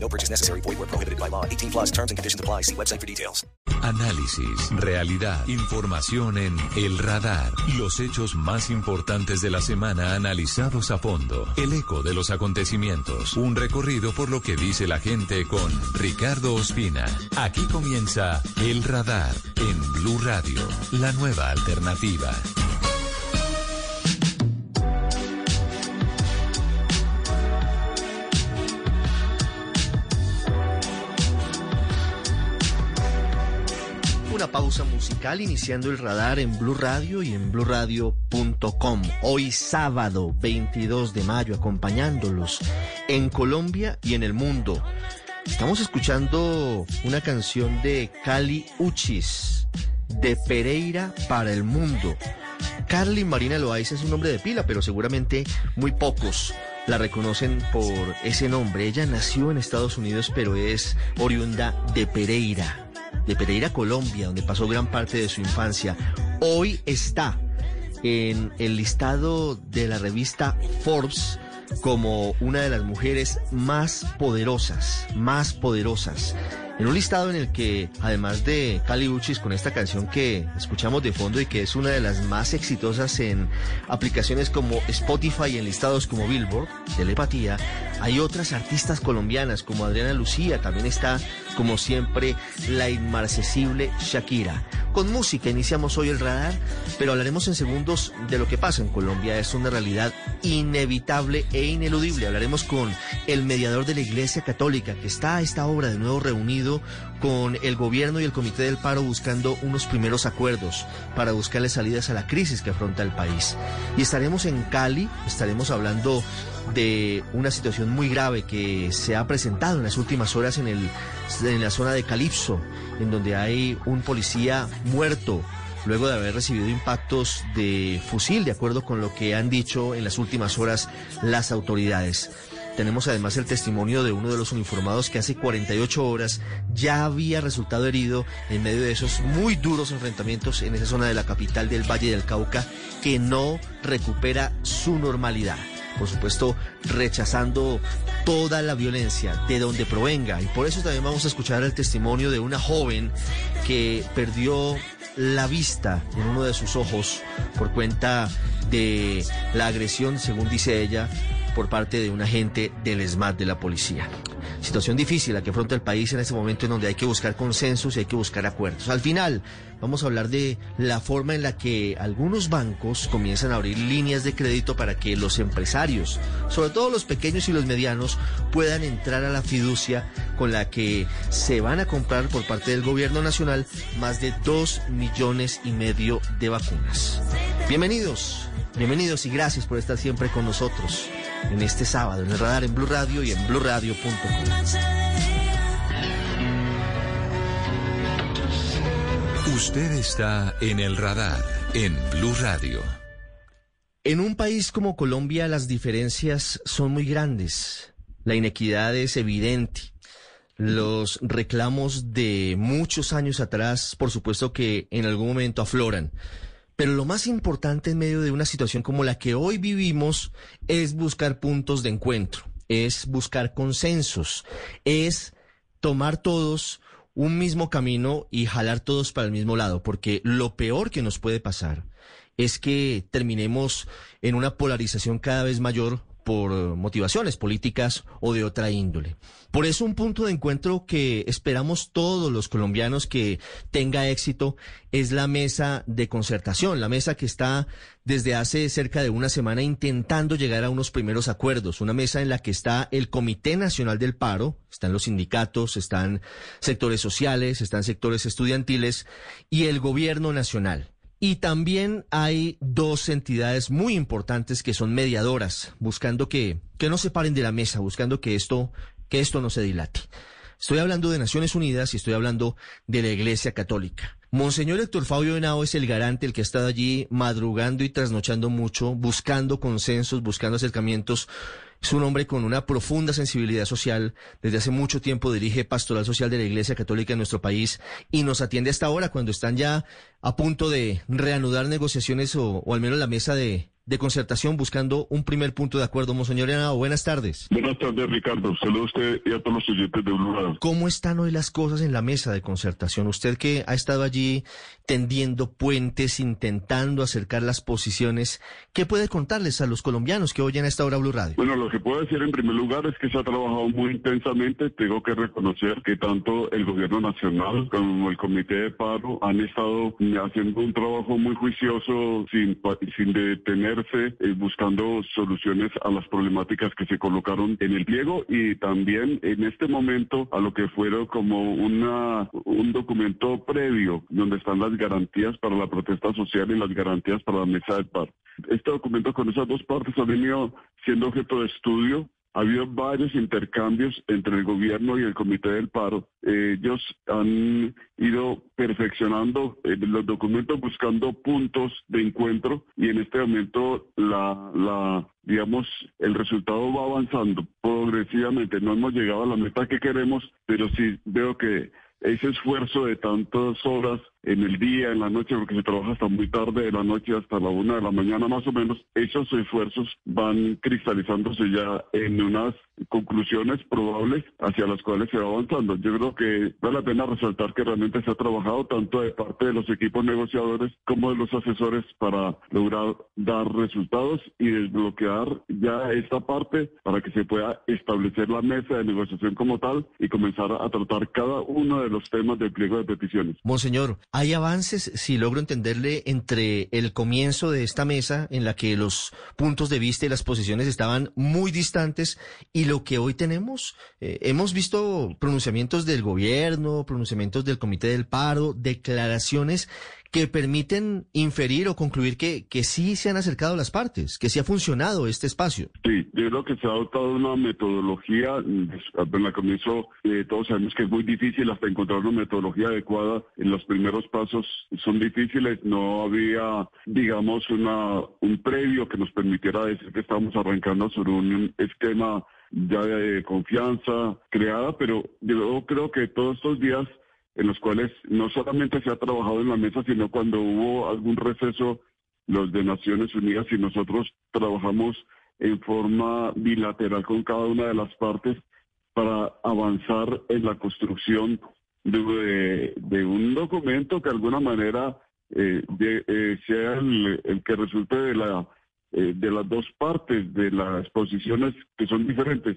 No purchase necessary. Void where prohibited by law. 18 plus terms and conditions apply. See website for details. Análisis, realidad, información en El Radar. Los hechos más importantes de la semana analizados a fondo. El eco de los acontecimientos. Un recorrido por lo que dice la gente con Ricardo Ospina. Aquí comienza El Radar en Blue Radio, la nueva alternativa. Pausa musical iniciando el radar en Blue Radio y en bluradio.com. Hoy sábado 22 de mayo acompañándolos en Colombia y en el mundo. Estamos escuchando una canción de Cali Uchis, de Pereira para el mundo. Carly Marina Loaiza es un nombre de pila, pero seguramente muy pocos la reconocen por ese nombre. Ella nació en Estados Unidos, pero es oriunda de Pereira, de Pereira, Colombia, donde pasó gran parte de su infancia. Hoy está en el listado de la revista Forbes como una de las mujeres más poderosas, más poderosas. En un listado en el que, además de Cali Uchis con esta canción que escuchamos de fondo y que es una de las más exitosas en aplicaciones como Spotify y en listados como Billboard, Telepatía, hay otras artistas colombianas como Adriana Lucía, también está, como siempre, la inmarcesible Shakira. Con música iniciamos hoy el radar, pero hablaremos en segundos de lo que pasa en Colombia. Es una realidad inevitable e ineludible. Hablaremos con el mediador de la Iglesia Católica, que está a esta hora de nuevo reunido con el gobierno y el Comité del Paro buscando unos primeros acuerdos para buscarle salidas a la crisis que afronta el país. Y estaremos en Cali, estaremos hablando de una situación muy grave que se ha presentado en las últimas horas en, el, en la zona de Calipso, en donde hay un policía muerto luego de haber recibido impactos de fusil, de acuerdo con lo que han dicho en las últimas horas las autoridades. Tenemos además el testimonio de uno de los uniformados que hace 48 horas ya había resultado herido en medio de esos muy duros enfrentamientos en esa zona de la capital del Valle del Cauca que no recupera su normalidad por supuesto, rechazando toda la violencia de donde provenga. Y por eso también vamos a escuchar el testimonio de una joven que perdió la vista en uno de sus ojos por cuenta de la agresión, según dice ella, por parte de un agente del ESMAD de la policía. Situación difícil la que afronta el país en este momento en donde hay que buscar consensos y hay que buscar acuerdos. Al final, vamos a hablar de la forma en la que algunos bancos comienzan a abrir líneas de crédito para que los empresarios, sobre todo los pequeños y los medianos, puedan entrar a la fiducia con la que se van a comprar por parte del gobierno nacional más de dos millones y medio de vacunas. Bienvenidos, bienvenidos y gracias por estar siempre con nosotros en este sábado en el radar en Blue Radio y en BlueRadio.com. Usted está en el radar en Blue Radio. En un país como Colombia las diferencias son muy grandes. La inequidad es evidente. Los reclamos de muchos años atrás, por supuesto que en algún momento afloran. Pero lo más importante en medio de una situación como la que hoy vivimos es buscar puntos de encuentro, es buscar consensos, es tomar todos un mismo camino y jalar todos para el mismo lado, porque lo peor que nos puede pasar es que terminemos en una polarización cada vez mayor por motivaciones políticas o de otra índole. Por eso un punto de encuentro que esperamos todos los colombianos que tenga éxito es la mesa de concertación, la mesa que está desde hace cerca de una semana intentando llegar a unos primeros acuerdos, una mesa en la que está el Comité Nacional del Paro, están los sindicatos, están sectores sociales, están sectores estudiantiles y el gobierno nacional. Y también hay dos entidades muy importantes que son mediadoras, buscando que, que no se paren de la mesa, buscando que esto, que esto no se dilate. Estoy hablando de Naciones Unidas y estoy hablando de la Iglesia Católica. Monseñor Héctor Fabio Henao es el garante, el que ha estado allí madrugando y trasnochando mucho, buscando consensos, buscando acercamientos. Es un hombre con una profunda sensibilidad social. Desde hace mucho tiempo dirige Pastoral Social de la Iglesia Católica en nuestro país y nos atiende hasta ahora cuando están ya a punto de reanudar negociaciones o, o al menos la mesa de, de concertación buscando un primer punto de acuerdo. Monseñor Henao, buenas tardes. Buenas tardes, Ricardo. Saludos a usted y a todos los oyentes de Blue ¿Cómo están hoy las cosas en la mesa de concertación? Usted que ha estado allí tendiendo puentes, intentando acercar las posiciones, ¿qué puede contarles a los colombianos que oyen a esta hora Blue Radio? Bueno, lo que puedo decir en primer lugar es que se ha trabajado muy intensamente. Tengo que reconocer que tanto el gobierno nacional como el comité de paro han estado haciendo un trabajo muy juicioso sin, sin eh, buscando soluciones a las problemáticas que se colocaron en el pliego y también en este momento a lo que fueron como una, un documento previo donde están las garantías para la protesta social y las garantías para la mesa de paro. Este documento con esas dos partes ha venido siendo objeto de estudio. Ha habido varios intercambios entre el gobierno y el comité del paro. Ellos han ido perfeccionando eh, los documentos buscando puntos de encuentro y en este momento la, la digamos el resultado va avanzando progresivamente. No hemos llegado a la meta que queremos, pero sí veo que ese esfuerzo de tantas horas en el día, en la noche, porque se trabaja hasta muy tarde de la noche, hasta la una de la mañana más o menos, esos esfuerzos van cristalizándose ya en unas conclusiones probables hacia las cuales se va avanzando. Yo creo que vale la pena resaltar que realmente se ha trabajado tanto de parte de los equipos negociadores como de los asesores para lograr dar resultados y desbloquear ya esta parte para que se pueda establecer la mesa de negociación como tal y comenzar a tratar cada uno de los temas del pliego de peticiones. Monseñor, ¿Hay avances, si logro entenderle, entre el comienzo de esta mesa en la que los puntos de vista y las posiciones estaban muy distantes y lo que hoy tenemos? Eh, hemos visto pronunciamientos del gobierno, pronunciamientos del Comité del Paro, declaraciones que permiten inferir o concluir que, que sí se han acercado las partes, que sí ha funcionado este espacio. Sí, yo creo que se ha adoptado una metodología, en la comienzo eh, todos sabemos que es muy difícil hasta encontrar una metodología adecuada. En los primeros pasos son difíciles, no había, digamos, una un previo que nos permitiera decir que estamos arrancando sobre un esquema ya de confianza creada, pero yo creo que todos estos días en los cuales no solamente se ha trabajado en la mesa, sino cuando hubo algún receso, los de Naciones Unidas y nosotros trabajamos en forma bilateral con cada una de las partes para avanzar en la construcción de, un documento que de alguna manera eh, eh, sea el, que resulte de, la, eh, de las dos partes de las posiciones que son diferentes.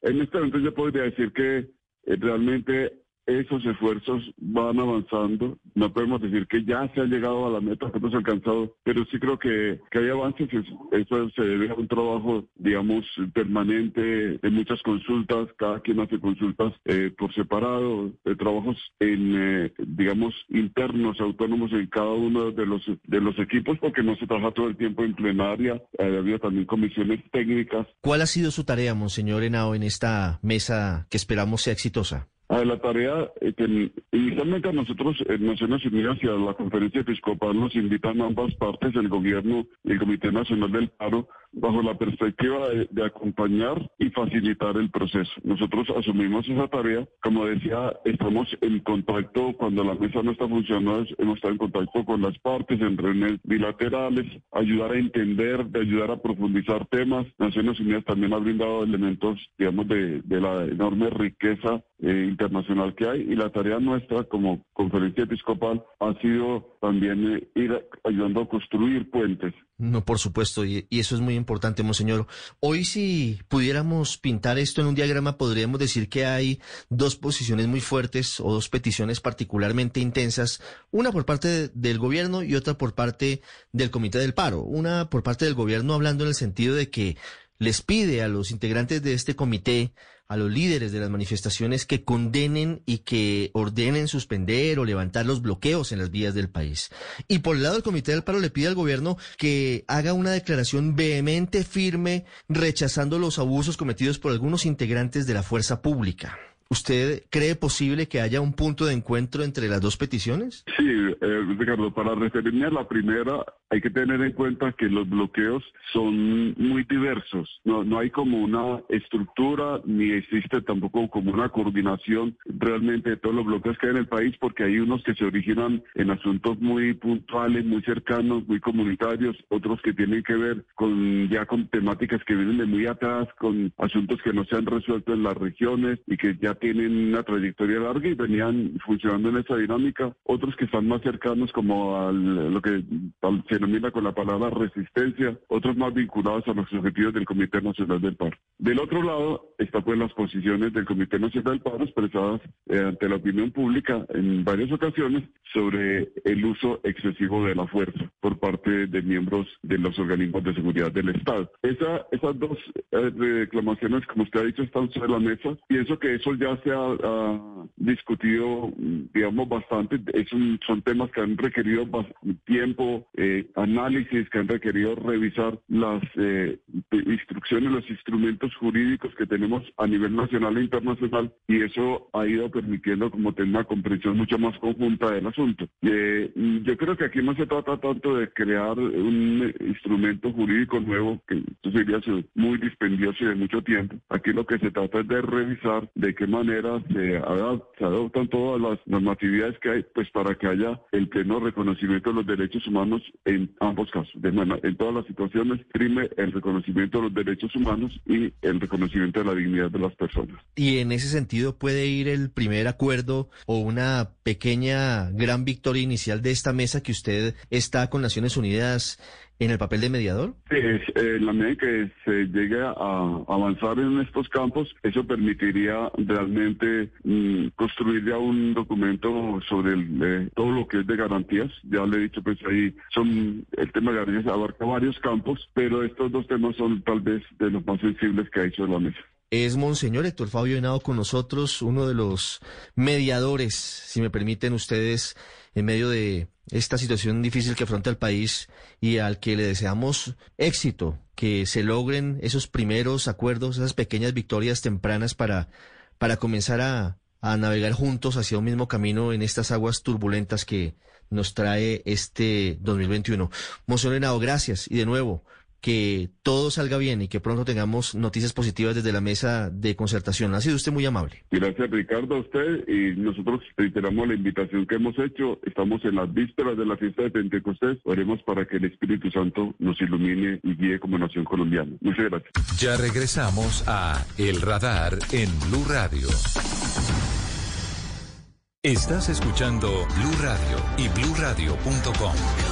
En este momento yo podría decir que realmente esos esfuerzos van avanzando. No podemos decir que ya se ha llegado a la meta que hemos alcanzado, pero sí creo que, que hay avances. Eso se debe a un trabajo, digamos, permanente de muchas consultas. Cada quien hace consultas eh, por separado, de trabajos en, eh, digamos, internos, autónomos en cada uno de los de los equipos, porque no se trabaja todo el tiempo en plenaria. Eh, había también comisiones técnicas. ¿Cuál ha sido su tarea, Monseñor Henao, en esta mesa que esperamos sea exitosa? A la tarea eh, que inicialmente a nosotros en Naciones Unidas y a la conferencia episcopal nos invitan ambas partes, el gobierno y el Comité Nacional del Paro, bajo la perspectiva de, acompañar y facilitar el proceso. Nosotros asumimos esa tarea. Como decía, estamos en contacto cuando la mesa no está funcionando, hemos estado en contacto con las partes en reuniones bilaterales, ayudar a entender, de ayudar a profundizar temas. Naciones Unidas también ha brindado elementos, digamos, de, la enorme riqueza eh, internacional que hay y la tarea nuestra como conferencia episcopal ha sido también eh, ir ayudando a construir puentes no, por supuesto, y, eso es muy importante, monseñor. Hoy si pudiéramos pintar esto en un diagrama, podríamos decir que hay dos posiciones muy fuertes o dos peticiones particularmente intensas, una por parte del gobierno y otra por parte del Comité del Paro. Una por parte del gobierno hablando en el sentido de que les pide a los integrantes de este comité a los líderes de las manifestaciones que condenen y que ordenen suspender o levantar los bloqueos en las vías del país. Y por el lado del Comité del Paro le pide al gobierno que haga una declaración vehemente, firme, rechazando los abusos cometidos por algunos integrantes de la fuerza pública. ¿Usted cree posible que haya un punto de encuentro entre las dos peticiones? Sí, eh, Ricardo, para referirme a la primera, hay que tener en cuenta que los bloqueos son muy diversos. No, no hay como una estructura ni existe tampoco como una coordinación realmente de todos los bloqueos que hay en el país porque hay unos que se originan en asuntos muy puntuales, muy cercanos, muy comunitarios, otros que tienen que ver con ya con temáticas que vienen de muy atrás, con asuntos que no se han resuelto en las regiones y que ya tienen una trayectoria larga y venían funcionando en esa dinámica, otros que están más cercanos como a lo que se denomina con la palabra resistencia, otros más vinculados a los objetivos del Comité Nacional del Paro. Del otro lado está pues las posiciones del Comité Nacional del Paro expresadas eh, ante la opinión pública en varias ocasiones sobre el uso excesivo de la fuerza por parte de miembros de los organismos de seguridad del Estado. Esa, esas dos eh, reclamaciones, como usted ha dicho, están sobre la mesa. Pienso que eso ya se ha, discutido, digamos, bastante. son temas que han requerido tiempo, eh, análisis, que han requerido revisar las eh, instrucciones, los instrumentos jurídicos que tenemos a nivel nacional e internacional y eso ha ido permitiendo como tener una comprensión mucho más conjunta del asunto. Eh, yo creo que aquí no se trata tanto de crear un instrumento jurídico nuevo, que esto sería muy dispendioso y de mucho tiempo. Aquí lo que se trata es de revisar de qué manera se, adoptan todas las normatividades que hay, pues para que haya el pleno reconocimiento de los derechos humanos en ambos casos. De, en todas las situaciones prime el reconocimiento de los derechos humanos y el reconocimiento de la dignidad de las personas. Y en ese sentido puede ir el primer acuerdo o una pequeña gran victoria inicial de esta mesa que usted está con Naciones Unidas en el papel de mediador? Sí, en eh, la medida que se llegue a avanzar en estos campos, eso permitiría realmente mm, construir ya un documento sobre eh, todo lo que es de garantías. Ya le he dicho, pues ahí son, el tema de garantías abarca varios campos, pero estos dos temas son tal vez de los más sensibles que ha hecho la mesa. Es Monseñor Héctor Fabio Henao con nosotros, uno de los mediadores, si me permiten ustedes, en medio de esta situación difícil que afronta el país y al que le deseamos éxito, que se logren esos primeros acuerdos, esas pequeñas victorias tempranas para, para comenzar a, a navegar juntos hacia un mismo camino en estas aguas turbulentas que nos trae este 2021. Monseñor Henao, gracias y de nuevo que todo salga bien y que pronto tengamos noticias positivas desde la mesa de concertación. Ha sido usted muy amable. Gracias, Ricardo, a usted. Y nosotros reiteramos la invitación que hemos hecho. Estamos en las vísperas de la fiesta de Pentecostés. Oremos para que el Espíritu Santo nos ilumine y guíe como nación colombiana. Muchas gracias. Ya regresamos a El Radar en Blue Radio. Estás escuchando Blue Radio y bluradio.com.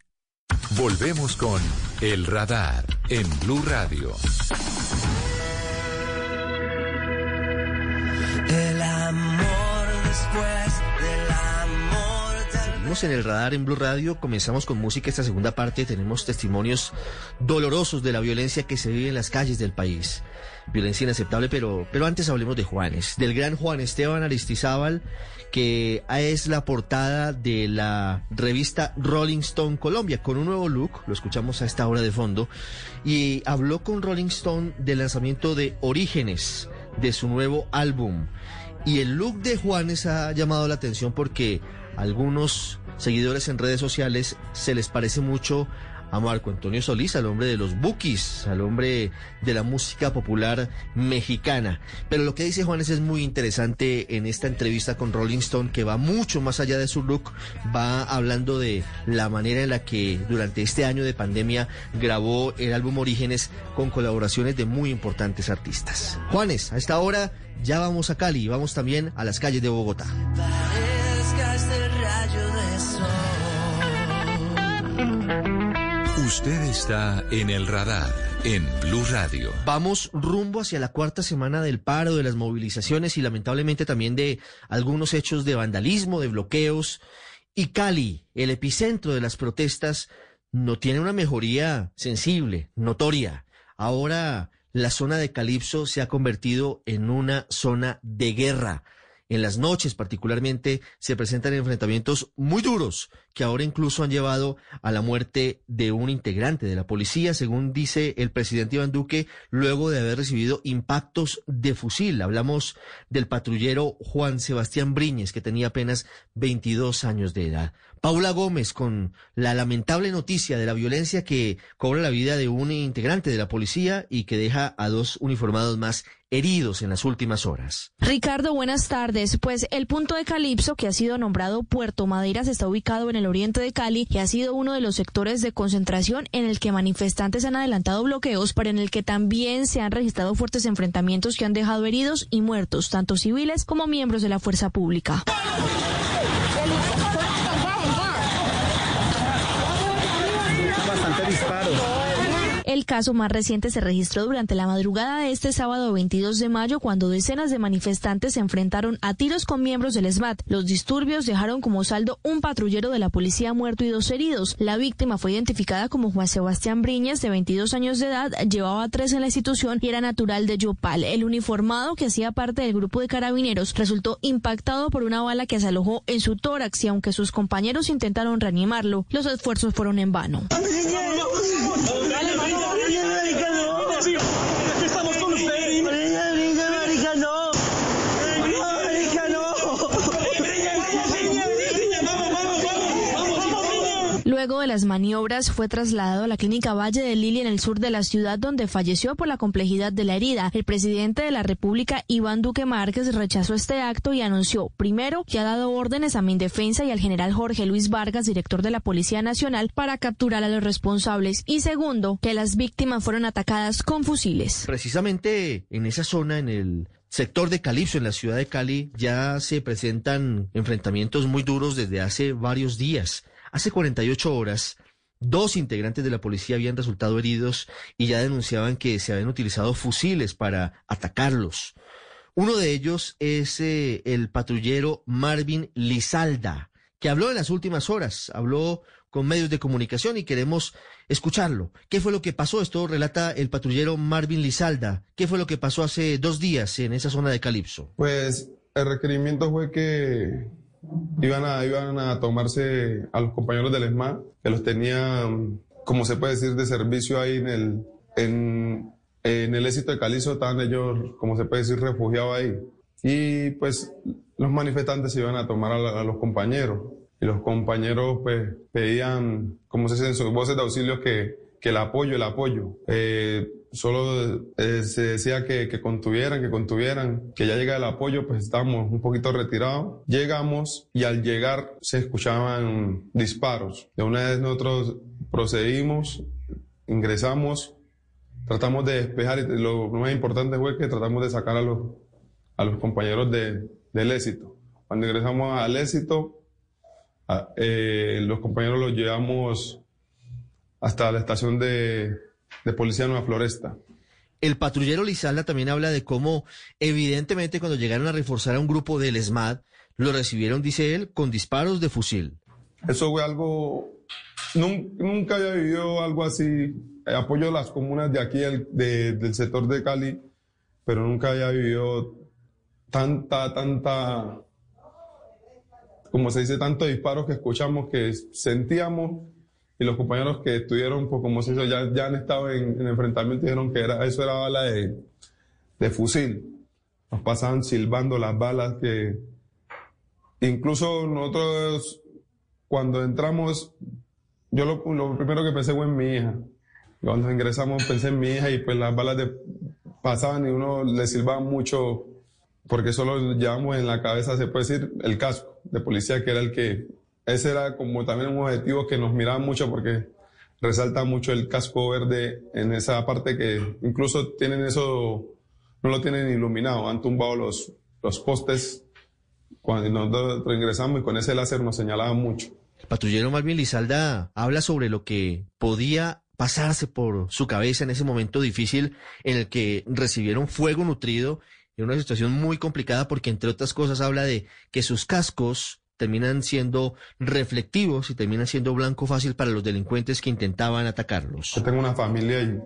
Volvemos con El Radar en Blue Radio. El amor después del amor. Seguimos en el radar en Blue Radio, comenzamos con música esta segunda parte, tenemos testimonios dolorosos de la violencia que se vive en las calles del país. Violencia inaceptable, pero, pero antes hablemos de Juanes, del gran Juan Esteban Aristizábal, que es la portada de la revista Rolling Stone Colombia, con un nuevo look, lo escuchamos a esta hora de fondo, y habló con Rolling Stone del lanzamiento de Orígenes, de su nuevo álbum. Y el look de Juanes ha llamado la atención porque algunos seguidores en redes sociales se les parece mucho a Marco Antonio Solís, al hombre de los bookies, al hombre de la música popular mexicana. Pero lo que dice Juanes es muy interesante en esta entrevista con Rolling Stone, que va mucho más allá de su look, va hablando de la manera en la que durante este año de pandemia grabó el álbum Orígenes con colaboraciones de muy importantes artistas. Juanes, a esta hora ya vamos a Cali, vamos también a las calles de Bogotá. Usted está en el radar en Blue Radio. Vamos rumbo hacia la cuarta semana del paro, de las movilizaciones y lamentablemente también de algunos hechos de vandalismo, de bloqueos. Y Cali, el epicentro de las protestas, no tiene una mejoría sensible, notoria. Ahora la zona de Calipso se ha convertido en una zona de guerra. En las noches particularmente se presentan enfrentamientos muy duros que ahora incluso han llevado a la muerte de un integrante de la policía, según dice el presidente Iván Duque, luego de haber recibido impactos de fusil. Hablamos del patrullero Juan Sebastián Briñez, que tenía apenas 22 años de edad. Paula Gómez con la lamentable noticia de la violencia que cobra la vida de un integrante de la policía y que deja a dos uniformados más heridos en las últimas horas. Ricardo, buenas tardes. Pues el punto de Calipso, que ha sido nombrado Puerto Madeiras, está ubicado en el oriente de Cali y ha sido uno de los sectores de concentración en el que manifestantes han adelantado bloqueos, pero en el que también se han registrado fuertes enfrentamientos que han dejado heridos y muertos, tanto civiles como miembros de la fuerza pública. El caso más reciente se registró durante la madrugada de este sábado 22 de mayo cuando decenas de manifestantes se enfrentaron a tiros con miembros del SMAT. Los disturbios dejaron como saldo un patrullero de la policía muerto y dos heridos. La víctima fue identificada como Juan Sebastián Briñas, de 22 años de edad, llevaba tres en la institución y era natural de Yopal. El uniformado que hacía parte del grupo de carabineros resultó impactado por una bala que se alojó en su tórax y aunque sus compañeros intentaron reanimarlo, los esfuerzos fueron en vano. Luego de las maniobras fue trasladado a la clínica Valle de Lili en el sur de la ciudad donde falleció por la complejidad de la herida. El presidente de la República, Iván Duque Márquez, rechazó este acto y anunció, primero, que ha dado órdenes a Mindefensa y al general Jorge Luis Vargas, director de la Policía Nacional, para capturar a los responsables. Y segundo, que las víctimas fueron atacadas con fusiles. Precisamente en esa zona, en el sector de Calipso, en la ciudad de Cali, ya se presentan enfrentamientos muy duros desde hace varios días. Hace 48 horas, dos integrantes de la policía habían resultado heridos y ya denunciaban que se habían utilizado fusiles para atacarlos. Uno de ellos es eh, el patrullero Marvin Lizalda, que habló en las últimas horas, habló con medios de comunicación y queremos escucharlo. ¿Qué fue lo que pasó? Esto relata el patrullero Marvin Lizalda. ¿Qué fue lo que pasó hace dos días en esa zona de Calipso? Pues el requerimiento fue que iban a, iban a tomarse a los compañeros del ESMA, que los tenían, como se puede decir, de servicio ahí en el, en, en el éxito de Calizo, estaban ellos, como se puede decir, refugiados ahí. Y pues los manifestantes se iban a tomar a, la- a los compañeros. Y los compañeros pues pedían, como se dice en sus voces de auxilio, que, que el apoyo, el apoyo. Eh, solo eh, se decía que, contuvieran, que contuvieran, que ya llega el apoyo, pues estábamos un poquito retirados. Llegamos y al llegar se escuchaban disparos. De una vez nosotros procedimos, ingresamos, tratamos de despejar y lo más importante fue que tratamos de sacar a los, a los compañeros de- del éxito. Cuando ingresamos al éxito, eh, los compañeros los llevamos hasta la estación de, de policía Nueva Floresta. El patrullero Lizalda también habla de cómo, evidentemente, cuando llegaron a reforzar a un grupo del ESMAD, lo recibieron, dice él, con disparos de fusil. Eso fue algo, nun- nunca había vivido algo así. Eh, apoyo a las comunas de aquí, del- de- del sector de Cali, pero nunca había vivido tanta, tanta, como se dice, tantos disparos que escuchamos, que sentíamos, y los compañeros que estuvieron, pues como se dice, ya, ya han estado en, en enfrentamiento, dijeron que era, eso era bala de, de fusil. Nos pasaban silbando las balas que, incluso nosotros cuando entramos, yo lo, lo primero que pensé fue en mi hija. Cuando ingresamos pensé en mi hija y pues las balas de, pasaban y uno le silbaba mucho porque solo llevamos en la cabeza, se puede decir, el casco de policía que era el que, ese era como también un objetivo que nos miraba mucho porque resalta mucho el casco verde en esa parte que incluso tienen eso, no lo tienen iluminado, han tumbado los, los postes cuando nosotros ingresamos y con ese láser nos señalaban mucho. El patrullero Marvin Lizalda habla sobre lo que podía pasarse por su cabeza en ese momento difícil en el que recibieron fuego nutrido en una situación muy complicada porque entre otras cosas habla de que sus cascos terminan siendo reflectivos y terminan siendo blanco fácil para los delincuentes que intentaban atacarlos. Yo tengo una familia y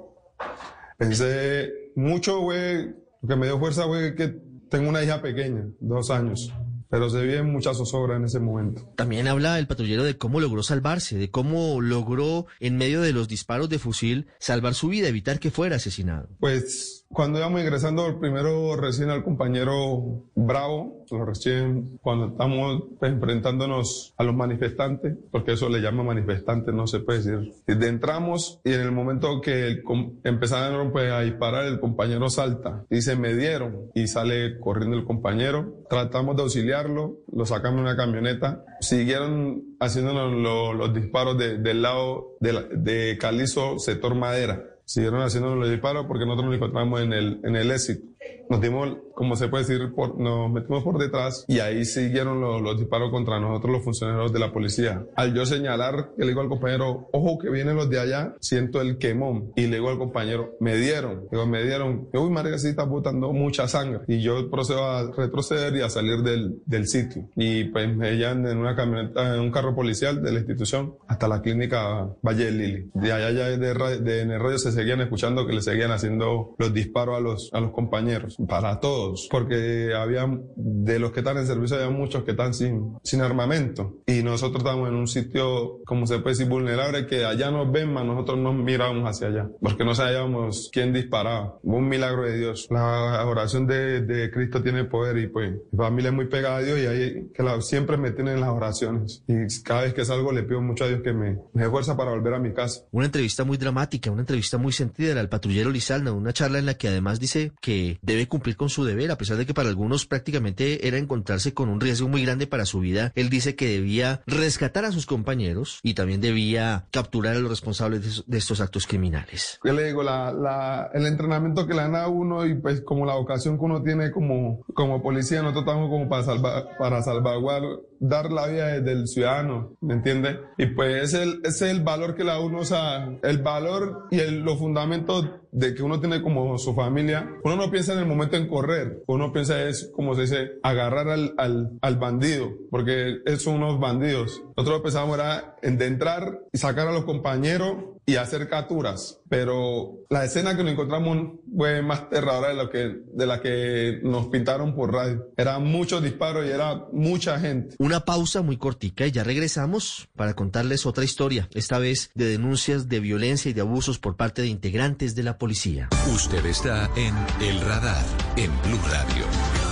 pensé mucho, güey, lo que me dio fuerza, güey, que tengo una hija pequeña, dos años pero se vive mucha zozobra en ese momento. También habla el patrullero de cómo logró salvarse, de cómo logró, en medio de los disparos de fusil, salvar su vida, evitar que fuera asesinado. Pues cuando íbamos ingresando primero recién al compañero Bravo, lo recién cuando estamos enfrentándonos a los manifestantes, porque eso le llama manifestantes, no se puede decir. Entramos y en el momento que empezaron pues, a disparar, el compañero salta y se me dieron y sale corriendo el compañero. Tratamos de auxiliarlo, lo sacamos en una camioneta, siguieron haciéndonos los disparos del lado de, de Calizo, sector madera siguieron haciendo los disparos porque nosotros nos encontramos en el, en el éxito. Nos dimos, como se puede decir, por, nos metimos por detrás y ahí siguieron los, disparos contra nosotros, los funcionarios de la policía. Al yo señalar, le digo al compañero, ojo que vienen los de allá, siento el quemón. Y le digo al compañero, me dieron. Digo, me dieron. Uy, María, sí está botando mucha sangre. Y yo procedo a retroceder y a salir del, del sitio. Y pues me llevan en una camioneta, en un carro policial de la institución hasta la clínica Valle del Lili. De allá ya de, de, en el radio se seguían escuchando que le seguían haciendo los disparos a los, a los compañeros para todos, porque había, de los que están en servicio, había muchos que están sin, sin armamento. Y nosotros estamos en un sitio, como se puede decir, vulnerable, que allá nos ven, más nosotros nos miramos hacia allá, porque no sabíamos quién disparaba. Un milagro de Dios. La oración de, de Cristo tiene poder y pues mi familia es muy pegada a Dios y ahí que la, siempre me tienen las oraciones. Y cada vez que salgo le pido mucho a Dios que me, me fuerza para volver a mi casa. Una entrevista muy dramática, una entrevista muy sentida al patrullero Lizalna, una charla en la que además dice que debe cumplir con su deber, a pesar de que para algunos prácticamente era encontrarse con un riesgo muy grande para su vida. Él dice que debía rescatar a sus compañeros y también debía capturar a los responsables de, estos actos criminales. Yo le digo, el entrenamiento que le dan a uno y pues como la vocación que uno tiene como, como policía, nosotros estamos como para, salvar, para salvaguardar la vida del ciudadano, ¿me entiende? Y pues ese es el, es el valor que la uno, o sea, el valor y el, los fundamentos de que uno tiene como su familia, uno no piensa en el momento en correr, uno piensa es, como se dice, agarrar al, al, al bandido, porque son unos bandidos. Nosotros pensábamos era en de entrar y sacar a los compañeros y hacer capturas, pero la escena que nos encontramos fue más terradora de lo que de la que nos pintaron por radio. Eran muchos disparos y era mucha gente. Una pausa muy cortica y ya regresamos para contarles otra historia, esta vez de denuncias de violencia y de abusos por parte de integrantes de la policía. Usted está en El Radar en Blue Radio.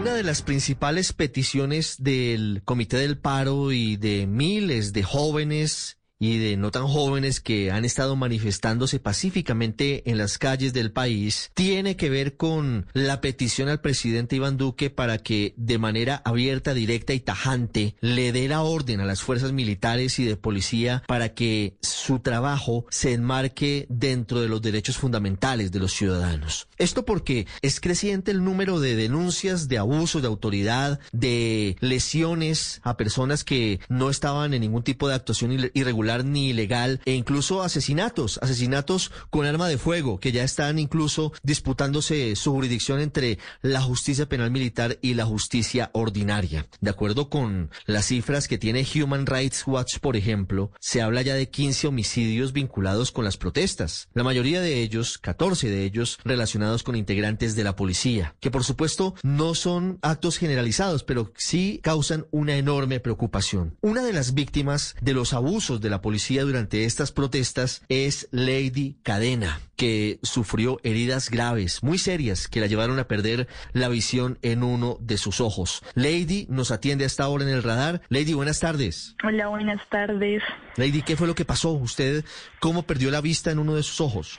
Una de las principales peticiones del Comité del Paro y de miles de jóvenes y de no tan jóvenes que han estado manifestándose pacíficamente en las calles del país tiene que ver con la petición al presidente Iván Duque para que de manera abierta, directa y tajante le dé la orden a las fuerzas militares y de policía para que su trabajo se enmarque dentro de los derechos fundamentales de los ciudadanos. Esto porque es creciente el número de denuncias de abusos de autoridad, de lesiones a personas que no estaban en ningún tipo de actuación irregular ni ilegal e incluso asesinatos, asesinatos con arma de fuego que ya están incluso disputándose su jurisdicción entre la justicia penal militar y la justicia ordinaria. De acuerdo con las cifras que tiene Human Rights Watch, por ejemplo, se habla ya de 15 homicidios vinculados con las protestas. La mayoría de ellos, 14 de ellos, relacionados con integrantes de la policía, que por supuesto no son actos generalizados, pero sí causan una enorme preocupación. Una de las víctimas de los abusos de la policía durante estas protestas es Lady Cadena, que sufrió heridas graves, muy serias, que la llevaron a perder la visión en uno de sus ojos. Lady nos atiende hasta ahora en el radar. Lady, buenas tardes. Hola, buenas tardes. Lady, ¿qué fue lo que pasó? ¿Usted cómo perdió la vista en uno de sus ojos?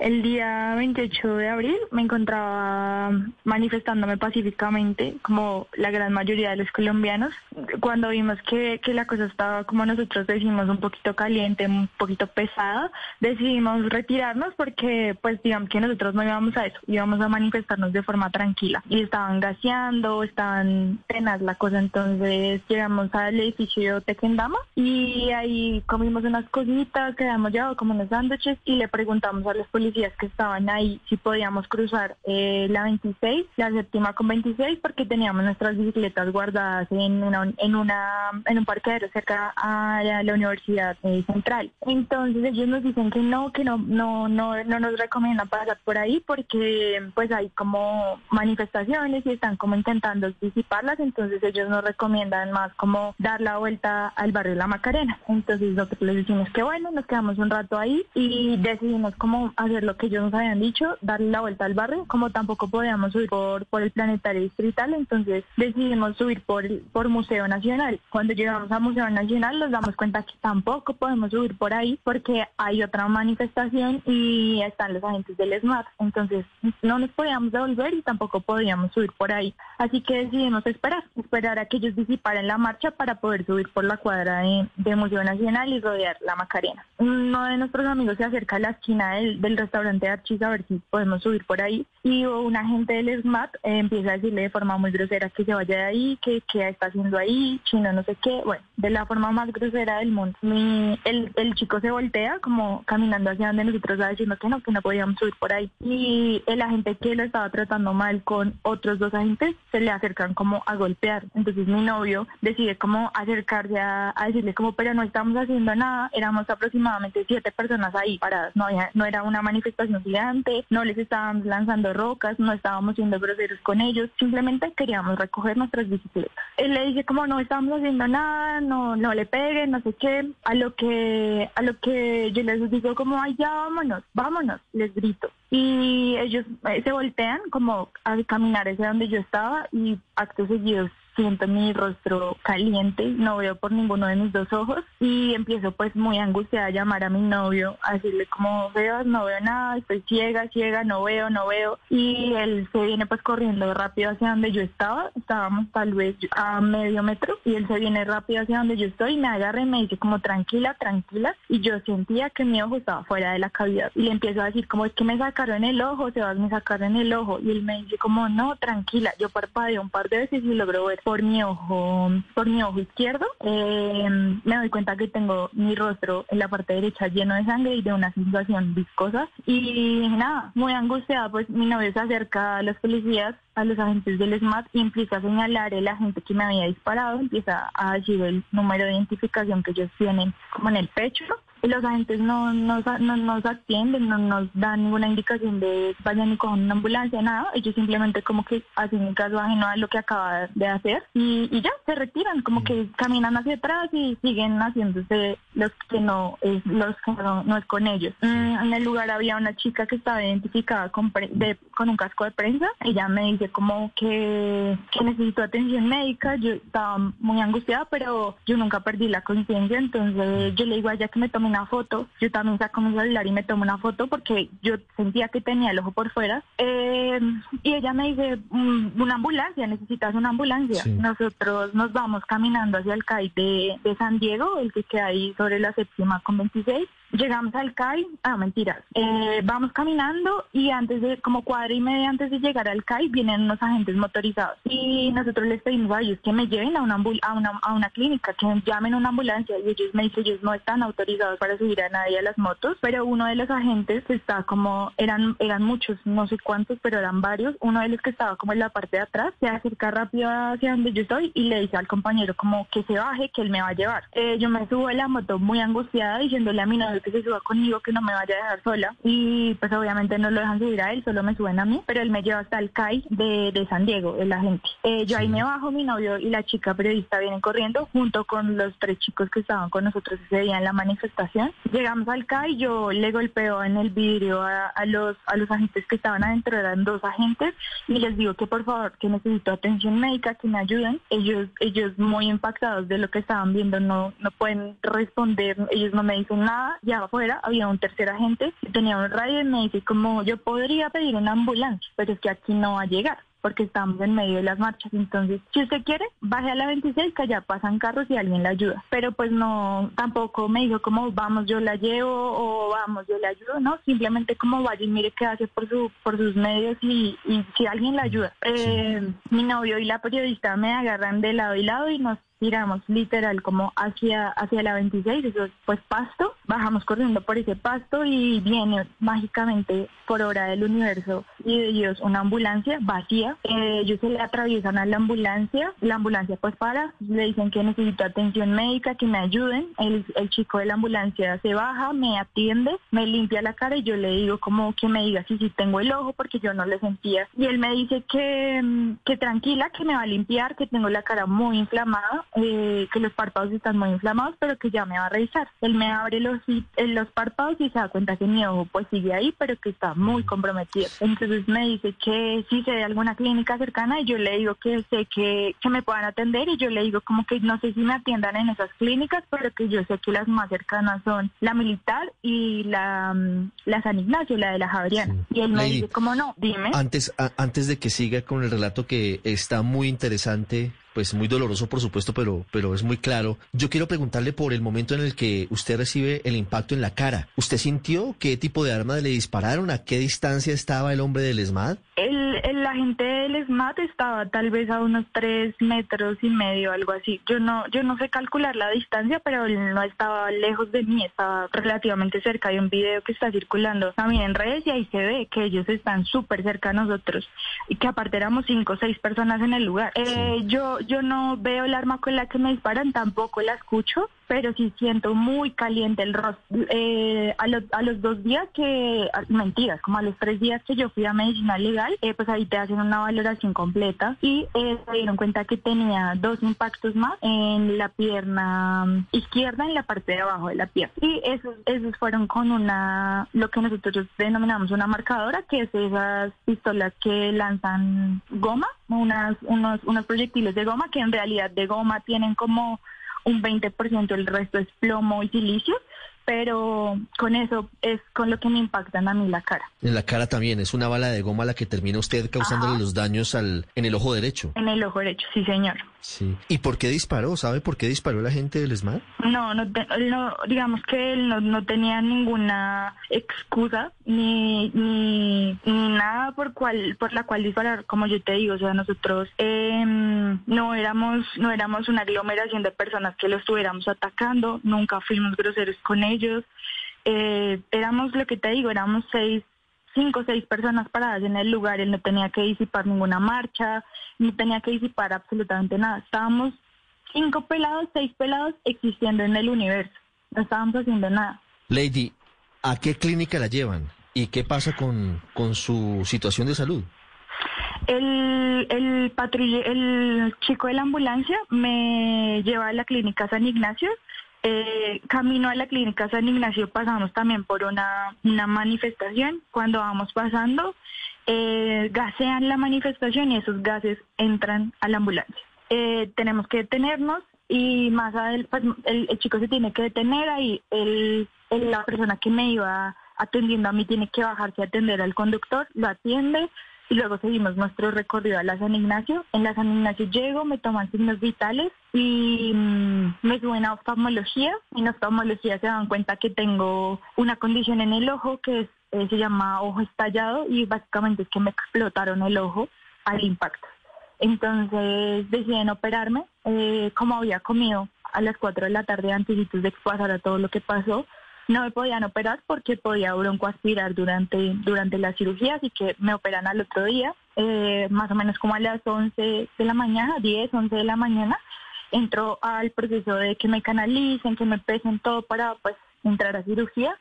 El día 28 de abril me encontraba manifestándome pacíficamente, como la gran mayoría de los colombianos. Cuando vimos que, que la cosa estaba, como nosotros decimos, un poquito caliente, un poquito pesada, decidimos retirarnos porque, pues, digamos que nosotros no íbamos a eso, íbamos a manifestarnos de forma tranquila. Y estaban gaseando, estaban penas la cosa, entonces llegamos al edificio Tequendama y ahí comimos unas cositas, quedamos ya como unos sándwiches y le preguntamos a los policías que estaban ahí si podíamos cruzar eh, la 26, la séptima con 26, porque teníamos nuestras bicicletas guardadas en una en un parqueadero cerca a la, Universidad eh, Central. Entonces ellos nos dicen que no, que no no no no nos recomiendan pasar por ahí porque pues hay como manifestaciones y están como intentando disiparlas, entonces ellos nos recomiendan más como dar la vuelta al barrio La Macarena. Entonces nosotros les decimos que bueno, nos quedamos un rato ahí y decidimos como hacer lo que ellos nos habían dicho, darle la vuelta al barrio, como tampoco podíamos subir por, por el planetario distrital, entonces decidimos subir por, por Museo Nacional. Cuando llegamos a Museo Nacional nos damos cuenta que tampoco podemos subir por ahí porque hay otra manifestación y están los agentes del ESMAD, entonces no nos podíamos devolver y tampoco podíamos subir por ahí. Así que decidimos esperar, esperar a que ellos disiparan la marcha para poder subir por la cuadra de, de Museo Nacional y rodear la Macarena. Uno de nuestros amigos se acerca a la esquina del, del restaurante Archis a ver si podemos subir por ahí y un agente del SMAT eh, empieza a decirle de forma muy grosera que se vaya de ahí, que qué está haciendo ahí, chino no sé qué, bueno, de la forma más grosera del mundo. el, el chico se voltea como caminando hacia donde nosotros a diciendo que no, que no podíamos subir por ahí y el agente que lo estaba tratando mal con otros dos agentes se le acercan como a golpear. Entonces mi novio decide como acercarse a decirle como, pero no estamos haciendo nada, éramos aproximadamente siete personas ahí paradas, no, había, no era una manifestación gigante, no les estaban lanzando rocas, no estábamos siendo groseros con ellos, simplemente queríamos recoger nuestras bicicletas. Él le dice como no estamos haciendo nada, no, no le peguen, no sé qué, a lo que, a lo que yo les digo como, ay ya vámonos, vámonos, les grito. Y ellos eh, se voltean como a caminar hacia donde yo estaba y acto seguido siento mi rostro caliente, no veo por ninguno de mis dos ojos y empiezo pues muy angustiada a llamar a mi novio, a decirle como veo, no veo nada, estoy ciega, ciega, no veo, no veo y él se viene pues corriendo rápido hacia donde yo estaba, estábamos tal vez a medio metro y él se viene rápido hacia donde yo estoy me agarra y me dice como tranquila, tranquila y yo sentía que mi ojo estaba fuera de la cavidad y le empiezo a decir como es que me sacaron el ojo, se va a me sacaron el ojo y él me dice como no, tranquila, yo parpadeo un par de veces y logro ver por mi ojo, por mi ojo izquierdo, eh, me doy cuenta que tengo mi rostro en la parte derecha lleno de sangre y de una sensación viscosa. Y nada, muy angustiada, pues mi novio se acerca a los policías, a los agentes del SMAT y empieza a señalar el agente que me había disparado, empieza a decir el número de identificación que ellos tienen como en el pecho los agentes no nos, no, nos atienden, no nos dan ninguna indicación de vayan y con una ambulancia, nada. Ellos simplemente como que hacen un caso ajeno a lo que acaba de hacer y, y ya se retiran, como que caminan hacia atrás y siguen haciéndose los que no es, los que no, es con ellos. Mm, en el lugar había una chica que estaba identificada con, de, con un casco de prensa. Ella me dice como que, que necesito atención médica. Yo estaba muy angustiada, pero yo nunca perdí la conciencia. Entonces yo le digo a ella que me tome una foto. Yo también saco mi celular y me tomo una foto porque yo sentía que tenía el ojo por fuera. Eh, y ella me dice, mm, una ambulancia, necesitas una ambulancia. Nosotros nos vamos caminando hacia el CAI de, de San Diego, el que queda ahí sobre la séptima con 26. Llegamos al CAI, ah, mentiras, eh, vamos caminando y antes de, como cuadra y media antes de llegar al CAI, vienen unos agentes motorizados. Y nosotros les pedimos a ellos que me lleven a una, a una, a una clínica, que llamen una ambulancia. Y ellos me dicen, ellos no están autorizados para subir a nadie a las motos, pero uno de los agentes está como, eran, eran muchos, no sé cuántos, pero eran varios. Uno de los que estaba como en la parte de atrás, se acerca rápido hacia donde yo estoy y le dice al compañero como que se baje, que él me va a llevar. Eh, yo me subo a la moto muy angustiada diciéndole a mi novio que se suba conmigo, que no me vaya a dejar sola. Y pues obviamente no lo dejan subir a él, solo me suben a mí, pero él me lleva hasta el CAI de, de San Diego, el agente. Eh, yo ahí me bajo, mi novio y la chica periodista vienen corriendo junto con los tres chicos que estaban con nosotros ese día en la manifestación. Llegamos al CAI, yo le golpeo en el vidrio a, los, a los agentes que estaban adentro, eran dos agentes, y les digo que por favor, que necesito atención médica, que me ayuden. Ellos, ellos muy impactados de lo que estaban viendo, no, no pueden responder, ellos no me dicen nada. Afuera había un tercer agente que tenía un radio y me dice como yo podría pedir una ambulancia, pero es que aquí no va a llegar porque estamos en medio de las marchas. Entonces, si usted quiere, baje a la 26, que allá pasan carros y alguien la ayuda. Pero pues no, tampoco me dijo como vamos, yo la llevo o vamos, yo la ayudo, no, simplemente como vaya y mire qué hace por su por sus medios y, y si alguien la ayuda. Eh, mi novio y la periodista me agarran de lado y lado y nos tiramos literal como hacia, hacia la 26, eso es pues pasto, bajamos corriendo por ese pasto y viene mágicamente por hora del universo y de Dios una ambulancia vacía, eh, ellos se le atraviesan a la ambulancia, la ambulancia pues para, le dicen que necesito atención médica, que me ayuden, el, el chico de la ambulancia se baja, me atiende, me limpia la cara y yo le digo como que me diga si sí tengo el ojo porque yo no le sentía. Y él me dice que, mm, que tranquila, que me va a limpiar, que tengo la cara muy inflamada eh, que los párpados están muy inflamados, pero que ya me va a revisar. Él me abre los, los párpados y se da cuenta que mi ojo pues sigue ahí, pero que está muy comprometido. Entonces me dice que si sé de alguna clínica cercana y yo le digo que sé que, que me puedan atender y yo le digo como que no sé si me atiendan en esas clínicas, pero que yo sé que las más cercanas son la militar y la, mm, la San Ignacio, la de la Javeriana. Y él me Lady, dice como no, dime. Antes, a- antes de que siga con el relato que está muy interesante, pues muy doloroso por supuesto, pero, pero es muy claro, yo quiero preguntarle por el momento en el que usted recibe el impacto en la cara. ¿Usted sintió qué tipo de arma le dispararon? ¿A qué distancia estaba el hombre del ESMAD? El agente del SMAT estaba tal vez a unos tres metros y medio, algo así. Yo no, yo no sé calcular la distancia, pero él no estaba lejos de mí, estaba relativamente cerca. Hay un video que está circulando también en redes y ahí se ve que ellos están súper cerca a nosotros y que aparte éramos cinco o seis personas en el lugar. Eh, yo, yo no veo el arma con la que me disparan, tampoco la escucho, pero sí siento muy caliente el rostro. Eh, a, los, a los dos días que, ah, mentiras, como a los tres días que yo fui a medicina legal, eh, pues ahí te hacen una valoración completa y eh, se dieron cuenta que tenía dos impactos más en la pierna izquierda, en la parte de abajo de la pierna. Y esos, esos fueron con una, lo que nosotros denominamos una marcadora, que es esas pistolas que lanzan goma, unas, unos, unos proyectiles de goma que en realidad de goma tienen como un 20%, el resto es plomo y silicio, pero con eso es con lo que me impactan a mí la cara. En la cara también, es una bala de goma la que termina usted causándole los daños al, en el ojo derecho. En el ojo derecho, sí señor. Sí. ¿Y por qué disparó? ¿Sabe por qué disparó la gente del ESMAD? No, no, no, digamos que él no, no tenía ninguna excusa ni, ni, ni nada por cual, por la cual disparar, como yo te digo, o sea, nosotros em, no éramos, no éramos una aglomeración de personas que lo estuviéramos atacando, nunca fuimos groseros con ellos, eh, éramos lo que te digo, éramos seis cinco o seis personas paradas en el lugar, él no tenía que disipar ninguna marcha, no tenía que disipar absolutamente nada. Estábamos cinco pelados, seis pelados existiendo en el universo. No estábamos haciendo nada. Lady, ¿a qué clínica la llevan? ¿Y qué pasa con, con su situación de salud? El, el, patrulle- el chico de la ambulancia me lleva a la clínica San Ignacio. Eh, camino a la clínica San Ignacio pasamos también por una, una manifestación. Cuando vamos pasando, eh, gasean la manifestación y esos gases entran a la ambulancia. Eh, tenemos que detenernos y más adelante, pues, el, chico se tiene que detener ahí. El- la persona que me iba atendiendo a mí tiene que bajarse a atender al conductor, lo atiende y luego seguimos nuestro recorrido a la San Ignacio. En la San Ignacio llego, me toman signos vitales y mm, me suben a oftalmología. En oftalmología se dan cuenta que tengo una condición en el ojo que eh, se llama ojo estallado y básicamente es que me explotaron el ojo al impacto. Entonces deciden operarme. Eh, como había comido a las 4 de la tarde antes de que pasara todo lo que pasó, no me podían operar porque podía broncoaspirar durante, durante la cirugía, así que me operan al otro día, eh, más o menos como a las 11 de la mañana, 10, 11 de la mañana. Entro al proceso de que me canalicen, que me pesen todo para pues entrar a cirugía.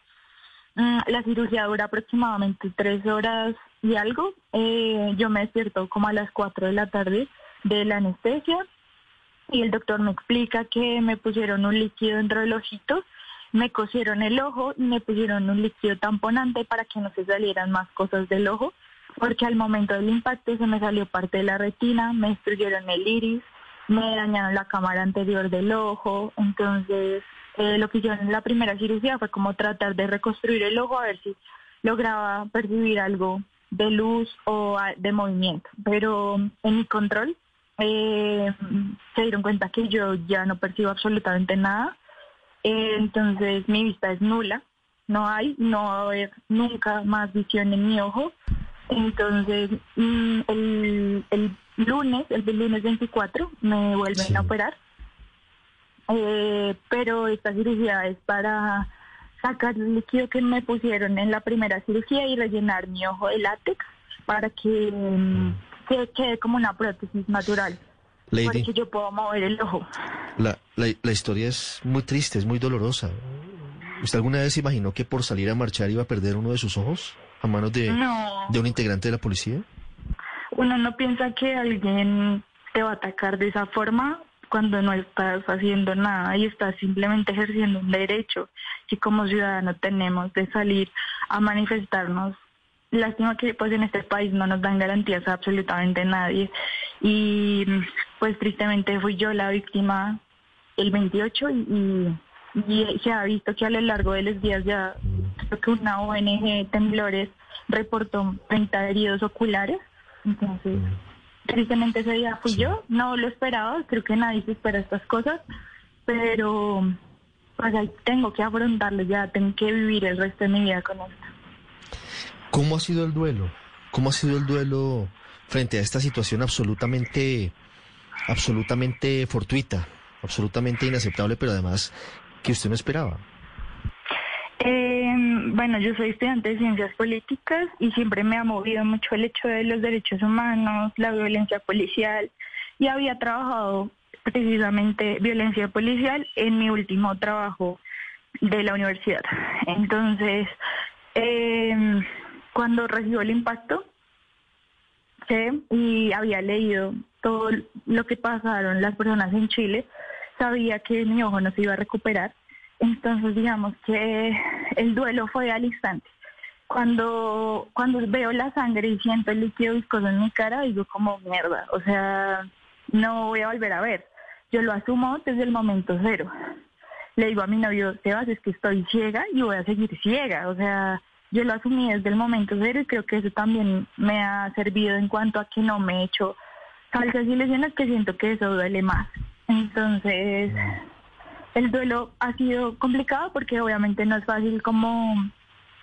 Mm, La cirugía dura aproximadamente tres horas y algo. Eh, yo me despierto como a las 4 de la tarde de la anestesia y el doctor me explica que me pusieron un líquido dentro del ojito, me cosieron el ojo y me pusieron un líquido tamponante para que no se salieran más cosas del ojo, porque al momento del impacto se me salió parte de la retina, me destruyeron el iris, me dañaron la cámara anterior del ojo, entonces eh, lo que hicieron en la primera cirugía fue como tratar de reconstruir el ojo a ver si lograba percibir algo de luz o de movimiento. Pero en mi control eh, se dieron cuenta que yo ya no percibo absolutamente nada. Eh, entonces mi vista es nula. No hay, no va a haber nunca más visión en mi ojo. Entonces mm, el, el lunes, el lunes 24, me vuelven a operar. Eh, pero esta cirugía es para sacar el líquido que me pusieron en la primera cirugía y rellenar mi ojo de látex para que, mm, que quede como una prótesis natural. Lady. Porque yo puedo mover el ojo. La, la, la historia es muy triste, es muy dolorosa. ¿Usted alguna vez imaginó que por salir a marchar iba a perder uno de sus ojos a manos de, No. de un integrante de la policía? Uno no piensa que alguien te va a atacar de esa forma cuando no estás haciendo nada y estás simplemente ejerciendo un derecho que como ciudadano tenemos de salir a manifestarnos. Lástima que pues en este país no nos dan garantías a absolutamente nadie y pues tristemente fui yo la víctima el 28 y, y, y se ha visto que a lo largo de los días ya creo que una ONG Temblores reportó 30 heridos oculares. Entonces, tristemente ese día fui yo, no lo esperaba, creo que nadie se espera estas cosas, pero pues ahí tengo que afrontarlo ya, tengo que vivir el resto de mi vida con esto. ¿Cómo ha sido el duelo? ¿Cómo ha sido el duelo frente a esta situación absolutamente, absolutamente fortuita, absolutamente inaceptable, pero además que usted no esperaba? Eh, bueno, yo soy estudiante de ciencias políticas y siempre me ha movido mucho el hecho de los derechos humanos, la violencia policial y había trabajado precisamente violencia policial en mi último trabajo de la universidad. Entonces, eh, cuando recibo el impacto, sí, y había leído todo lo que pasaron las personas en Chile, sabía que mi ojo no se iba a recuperar. Entonces, digamos que el duelo fue al instante. Cuando, cuando veo la sangre y siento el líquido viscoso en mi cara, digo como mierda, o sea, no voy a volver a ver. Yo lo asumo desde el momento cero. Le digo a mi novio, Sebas, es que estoy ciega y voy a seguir ciega. O sea, yo lo asumí desde el momento cero y creo que eso también me ha servido en cuanto a que no me he hecho falsas ilusiones, que siento que eso duele más. Entonces, el duelo ha sido complicado porque obviamente no es fácil como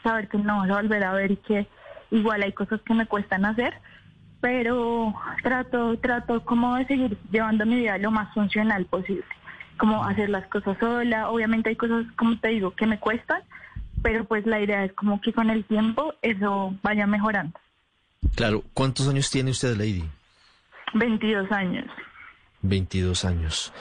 saber que no vas a volver a ver y que igual hay cosas que me cuestan hacer, pero trato, trato como de seguir llevando mi vida lo más funcional posible, como hacer las cosas sola, obviamente hay cosas, como te digo, que me cuestan, pero pues la idea es como que con el tiempo eso vaya mejorando. Claro, ¿cuántos años tiene usted, Lady? 22 años. 22 años.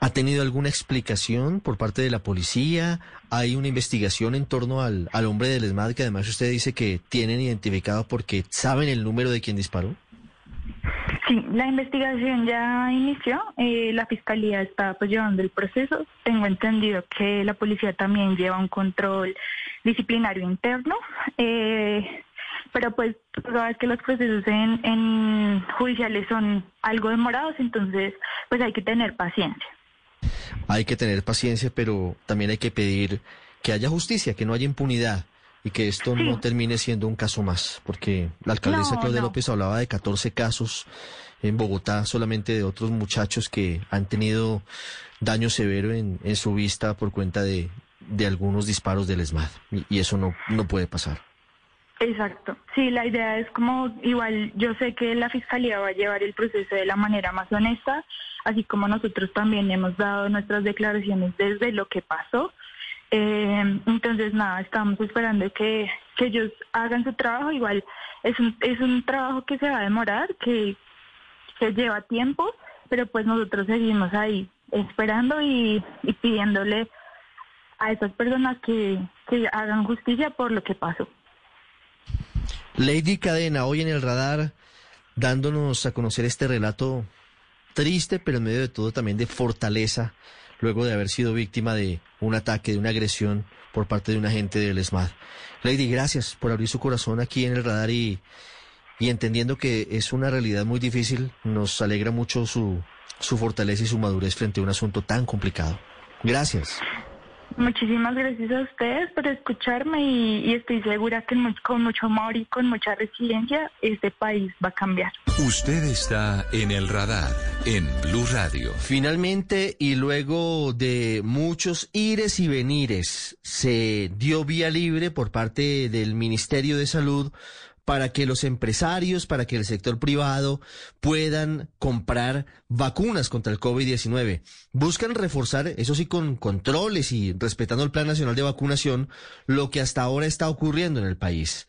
¿Ha tenido alguna explicación por parte de la policía? ¿Hay una investigación en torno al, al hombre del ESMAD que además usted dice que tienen identificado porque saben el número de quien disparó? Sí, la investigación ya inició. eh, la fiscalía está pues, llevando el proceso. Tengo entendido que la policía también lleva un control disciplinario interno. eh, pero pues sabes que los procesos en judiciales son algo demorados, entonces pues hay que tener paciencia. Hay que tener paciencia, pero también hay que pedir que haya justicia, que no haya impunidad y que esto no termine siendo un caso más, porque la alcaldesa No, Claudia no. López hablaba de 14 casos en Bogotá, solamente de otros muchachos que han tenido daño severo en, en su vista por cuenta de, de algunos disparos del ESMAD, y, y eso no, no puede pasar. Exacto. Sí, la idea es como, igual yo sé que la fiscalía va a llevar el proceso de la manera más honesta, así como nosotros también hemos dado nuestras declaraciones desde lo que pasó. Eh, entonces, nada, estamos esperando que, que ellos hagan su trabajo. Igual es un, es un trabajo que se va a demorar, que, que lleva tiempo, pero pues nosotros seguimos ahí esperando y, y pidiéndole a esas personas que, que hagan justicia por lo que pasó. Lady Cadena, hoy en el radar, dándonos a conocer este relato triste, pero en medio de todo también de fortaleza, luego de haber sido víctima de un ataque, de una agresión por parte de un agente del ESMAD. Lady, gracias por abrir su corazón aquí en el radar y, y entendiendo que es una realidad muy difícil, nos alegra mucho su, su fortaleza y su madurez frente a un asunto tan complicado. Gracias. Muchísimas gracias a ustedes por escucharme y, y estoy segura que con mucho amor y con mucha resiliencia este país va a cambiar. Usted está en el radar en Blue Radio. Finalmente, y luego de muchos ires y venires, se dio vía libre por parte del Ministerio de Salud para que los empresarios, para que el sector privado puedan comprar vacunas contra el COVID-19. Buscan reforzar, eso sí, con controles y respetando el Plan Nacional de Vacunación, lo que hasta ahora está ocurriendo en el país.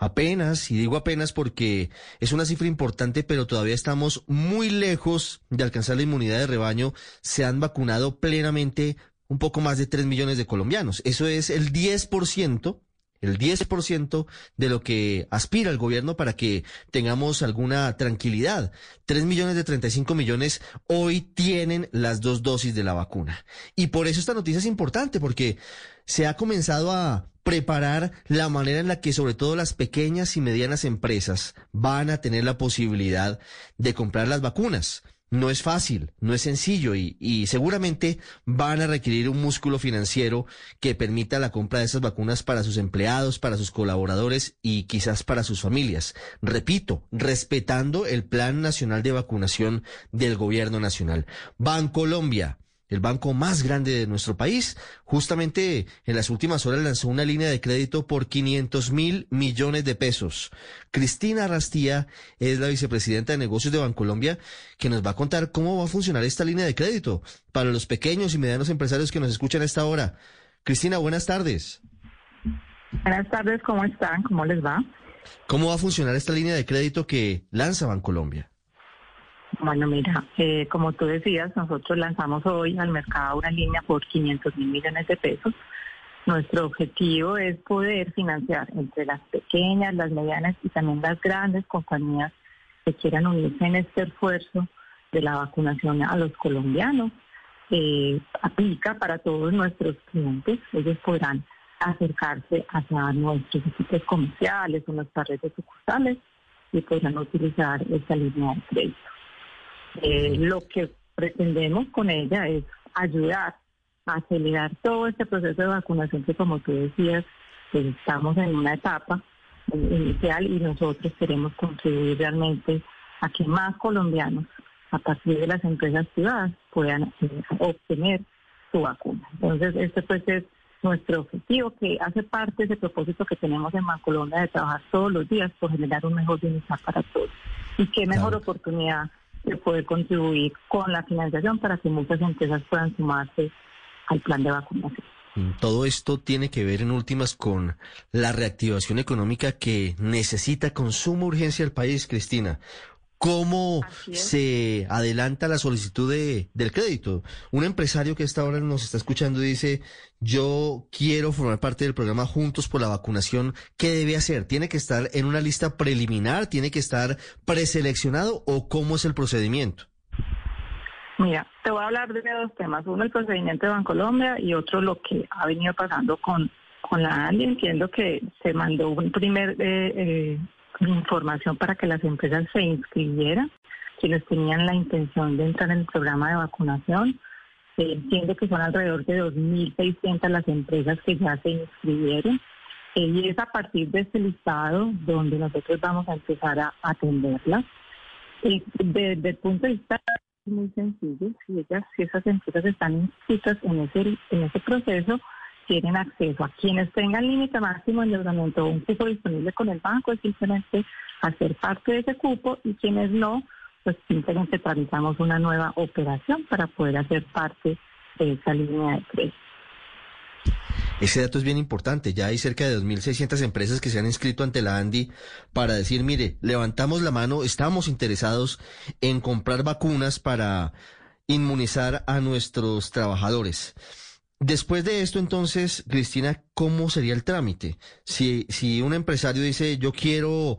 Apenas, y digo apenas porque es una cifra importante, pero todavía estamos muy lejos de alcanzar la inmunidad de rebaño, se han vacunado plenamente un poco más de 3 millones de colombianos. Eso es el 10%, el 10% de lo que aspira el gobierno para que tengamos alguna tranquilidad. 3 millones de 35 millones hoy tienen las dos dosis de la vacuna. Y por eso esta noticia es importante, porque se ha comenzado a preparar la manera en la que sobre todo las pequeñas y medianas empresas van a tener la posibilidad de comprar las vacunas. No es fácil, no es sencillo y, y seguramente van a requerir un músculo financiero que permita la compra de esas vacunas para sus empleados, para sus colaboradores y quizás para sus familias. Repito, respetando el Plan Nacional de Vacunación del Gobierno Nacional. Bancolombia el banco más grande de nuestro país, justamente en las últimas horas lanzó una línea de crédito por 500 mil millones de pesos. Cristina Rastía es la vicepresidenta de negocios de Bancolombia, que nos va a contar cómo va a funcionar esta línea de crédito para los pequeños y medianos empresarios que nos escuchan a esta hora. Cristina, buenas tardes. Buenas tardes, ¿cómo están? ¿Cómo les va? ¿Cómo va a funcionar esta línea de crédito que lanza Bancolombia? Bueno, mira, eh, como tú decías, nosotros lanzamos hoy al mercado una línea por 500 mil millones de pesos. Nuestro objetivo es poder financiar entre las pequeñas, las medianas y también las grandes compañías que quieran unirse en este esfuerzo de la vacunación a los colombianos. Eh, aplica para todos nuestros clientes. Ellos podrán acercarse hacia nuestros equipos comerciales o nuestras redes sucursales y podrán utilizar esta línea de crédito. Eh, lo que pretendemos con ella es ayudar a acelerar todo este proceso de vacunación que, como tú decías, pues estamos en una etapa eh, inicial y nosotros queremos contribuir realmente a que más colombianos, a partir de las empresas privadas, puedan eh, obtener su vacuna. Entonces, este pues es nuestro objetivo, que hace parte de ese propósito que tenemos en Bancolombia de trabajar todos los días por generar un mejor bienestar para todos. Y qué mejor oportunidad de poder contribuir con la financiación para que muchas empresas puedan sumarse al plan de vacunación. Todo esto tiene que ver en últimas con la reactivación económica que necesita con suma urgencia el país, Cristina. ¿Cómo se adelanta la solicitud de, del crédito? Un empresario que esta hora nos está escuchando dice, yo quiero formar parte del programa Juntos por la Vacunación. ¿Qué debe hacer? ¿Tiene que estar en una lista preliminar? ¿Tiene que estar preseleccionado? ¿O cómo es el procedimiento? Mira, te voy a hablar de dos temas. Uno, el procedimiento de Bancolombia y otro, lo que ha venido pasando con, con la ANDI. Entiendo que se mandó un primer eh, eh, información para que las empresas se inscribieran, quienes tenían la intención de entrar en el programa de vacunación. Entiendo que son alrededor de 2.600 las empresas que ya se inscribieron. Eh, y es a partir de este listado donde nosotros vamos a empezar a atenderlas. Eh, desde el punto de vista muy sencillo, si ellas, si esas empresas están inscritas en ese, en ese proceso, tienen acceso a quienes tengan límite máximo de endeudamiento o un cupo disponible con el banco, es simplemente hacer parte de ese cupo y quienes no, pues simplemente tramitamos una nueva operación para poder hacer parte de esa línea de crédito. Ese dato es bien importante. Ya hay cerca de 2.600 empresas que se han inscrito ante la ANDI para decir, mire, levantamos la mano, estamos interesados en comprar vacunas para inmunizar a nuestros trabajadores. Después de esto, entonces, Cristina, ¿cómo sería el trámite? Si, si un empresario dice, yo quiero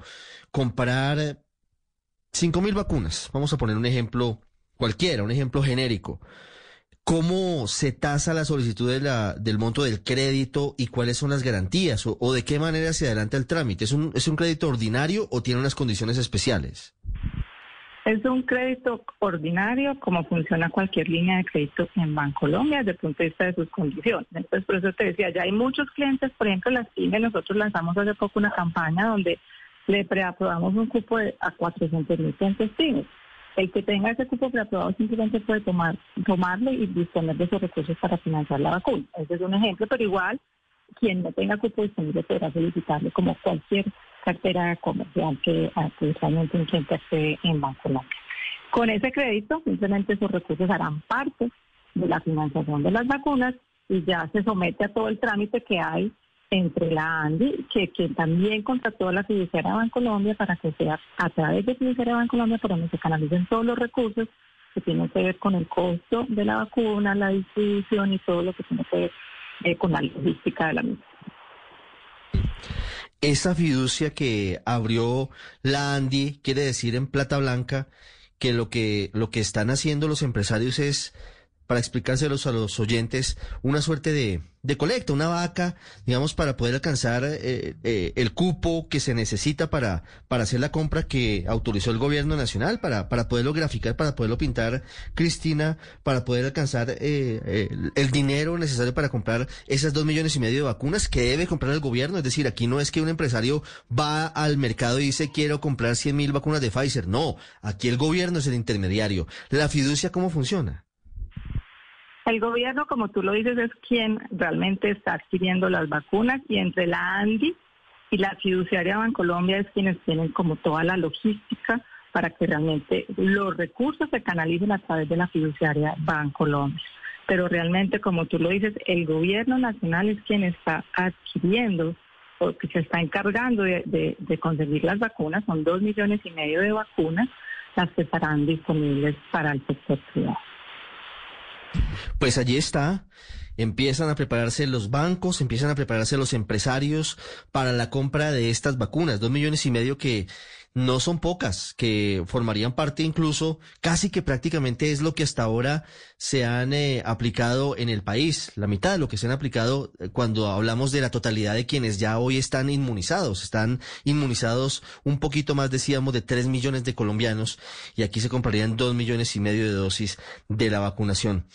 comprar 5.000 vacunas, vamos a poner un ejemplo cualquiera, un ejemplo genérico. ¿Cómo se tasa la solicitud del monto del crédito y cuáles son las garantías? O, o, de qué manera se adelanta el trámite? ¿Es un, ¿Es un crédito ordinario o tiene unas condiciones especiales? Es un crédito ordinario como funciona cualquier línea de crédito en Bancolombia desde el punto de vista de sus condiciones. Entonces, por eso te decía, ya hay muchos clientes, por ejemplo, las pymes, nosotros lanzamos hace poco una campaña donde le preaprobamos un cupo de, a 400 mil clientes pymes. El que tenga ese cupo preaprobado simplemente puede tomar, tomarlo y disponer de esos recursos para financiar la vacuna. Ese es un ejemplo, pero igual quien no tenga cupo disponible podrá solicitarlo como cualquier cartera comercial que actualmente esté en Bancolombia. Con ese crédito, simplemente esos recursos harán parte de la financiación de las vacunas y ya se somete a todo el trámite que hay entre la ANDI, que, que también contrató a la fiduciaria Bancolombia para que sea a través de fiduciaria Bancolombia por donde se canalicen todos los recursos que tienen que ver con el costo de la vacuna, la distribución y todo lo que tiene que ver eh, con la logística de la misma. Esa fiducia que abrió la Andy quiere decir en plata blanca que lo que lo que están haciendo los empresarios es para explicárselos a los oyentes, una suerte de, colecta, una vaca, digamos, para poder alcanzar eh, eh, el cupo que se necesita para, para hacer la compra que autorizó el gobierno nacional, para, para poderlo graficar, para poderlo pintar, Cristina, para poder alcanzar eh, el, el dinero necesario para comprar esas dos millones y medio de vacunas que debe comprar el gobierno. Es decir, aquí no es que un empresario va al mercado y dice quiero comprar 100 mil vacunas de Pfizer. No, aquí el gobierno es el intermediario. ¿La fiducia cómo funciona? El gobierno, como tú lo dices, es quien realmente está adquiriendo las vacunas y entre la ANDI y la fiduciaria Bancolombia es quienes tienen como toda la logística para que realmente los recursos se canalicen a través de la fiduciaria Bancolombia. Pero realmente, como tú lo dices, el gobierno nacional es quien está adquiriendo o que se está encargando de, de, conseguir las vacunas. Son dos millones y medio de vacunas las que estarán disponibles para el sector privado. Pues allí está. Empiezan a prepararse los bancos, empiezan a prepararse los empresarios para la compra de estas vacunas. Dos millones y medio que no son pocas, que formarían parte incluso, casi que prácticamente es lo que hasta ahora se han eh, aplicado en el país. La mitad de lo que se han aplicado eh, cuando hablamos de la totalidad de quienes ya hoy están inmunizados. Están inmunizados un poquito más, decíamos, de tres millones de colombianos y aquí se comprarían dos millones y medio de dosis de la vacunación.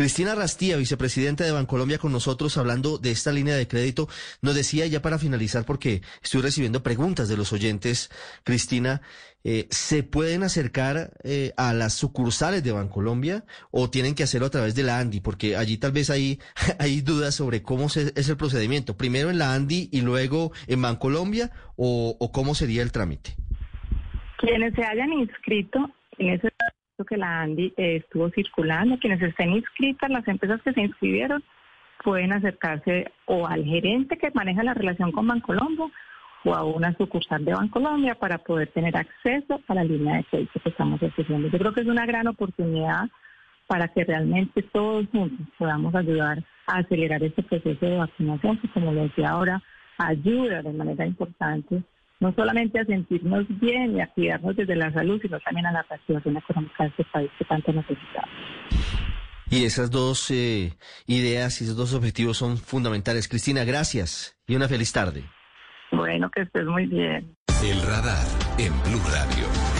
Cristina Rastía, vicepresidenta de Bancolombia, con nosotros hablando de esta línea de crédito, nos decía ya para finalizar, porque estoy recibiendo preguntas de los oyentes, Cristina, eh, ¿se pueden acercar eh, a las sucursales de Bancolombia o tienen que hacerlo a través de la ANDI? Porque allí tal vez hay, hay dudas sobre cómo se, es el procedimiento. Primero en la ANDI y luego en Bancolombia o, o cómo sería el trámite. Quienes se hayan inscrito en ese que la ANDI eh, estuvo circulando. Quienes estén inscritas, las empresas que se inscribieron, pueden acercarse o al gerente que maneja la relación con Bancolombia o a una sucursal de Bancolombia para poder tener acceso a la línea de crédito que estamos ofreciendo. Yo creo que es una gran oportunidad para que realmente todos juntos podamos ayudar a acelerar este proceso de vacunación, que como lo decía ahora, ayuda de manera importante no solamente a sentirnos bien y a cuidarnos desde la salud, sino también a la reactivación económica de este país que tanto necesitamos. Y esas dos eh, ideas y esos dos objetivos son fundamentales. Cristina, gracias y una feliz tarde. Bueno, que estés muy bien. El radar en Blue Radio.